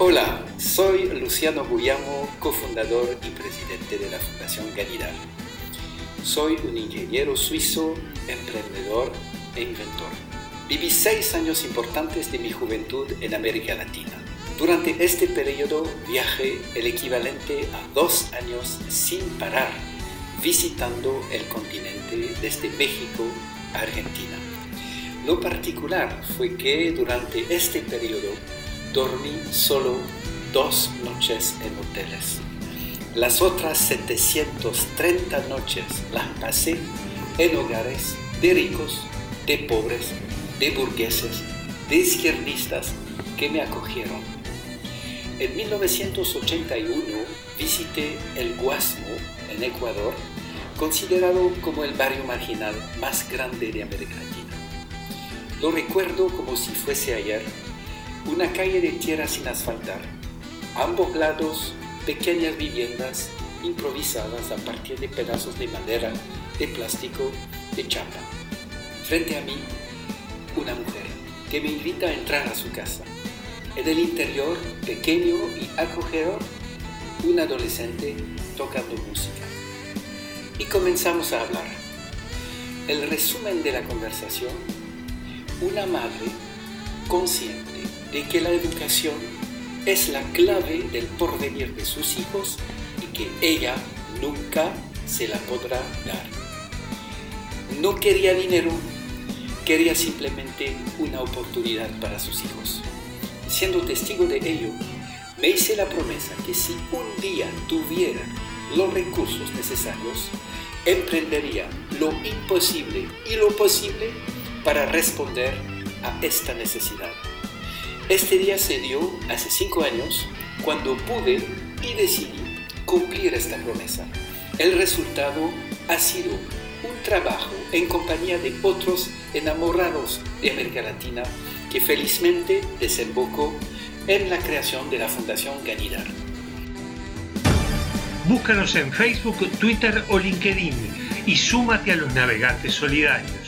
Hola, soy Luciano Guyamo, cofundador y presidente de la Fundación Ganidal. Soy un ingeniero suizo, emprendedor e inventor. Viví seis años importantes de mi juventud en América Latina. Durante este periodo viajé el equivalente a dos años sin parar, visitando el continente desde México a Argentina. Lo particular fue que durante este periodo dormí solo dos noches en hoteles. Las otras 730 noches las pasé en hogares de ricos, de pobres, de burgueses, de izquierdistas que me acogieron. En 1981 visité el Guasmo en Ecuador, considerado como el barrio marginal más grande de América Latina. Lo recuerdo como si fuese ayer una calle de tierra sin asfaltar. Ambos lados, pequeñas viviendas improvisadas a partir de pedazos de madera, de plástico, de chapa. Frente a mí, una mujer que me invita a entrar a su casa. En el interior, pequeño y acogedor, un adolescente tocando música. Y comenzamos a hablar. El resumen de la conversación, una madre consciente de que la educación es la clave del porvenir de sus hijos y que ella nunca se la podrá dar. No quería dinero, quería simplemente una oportunidad para sus hijos. Siendo testigo de ello, me hice la promesa que si un día tuviera los recursos necesarios, emprendería lo imposible y lo posible para responder a esta necesidad. Este día se dio hace cinco años cuando pude y decidí cumplir esta promesa. El resultado ha sido un trabajo en compañía de otros enamorados de América Latina que felizmente desembocó en la creación de la Fundación Ganidar. Búscanos en Facebook, Twitter o LinkedIn y súmate a los navegantes solidarios.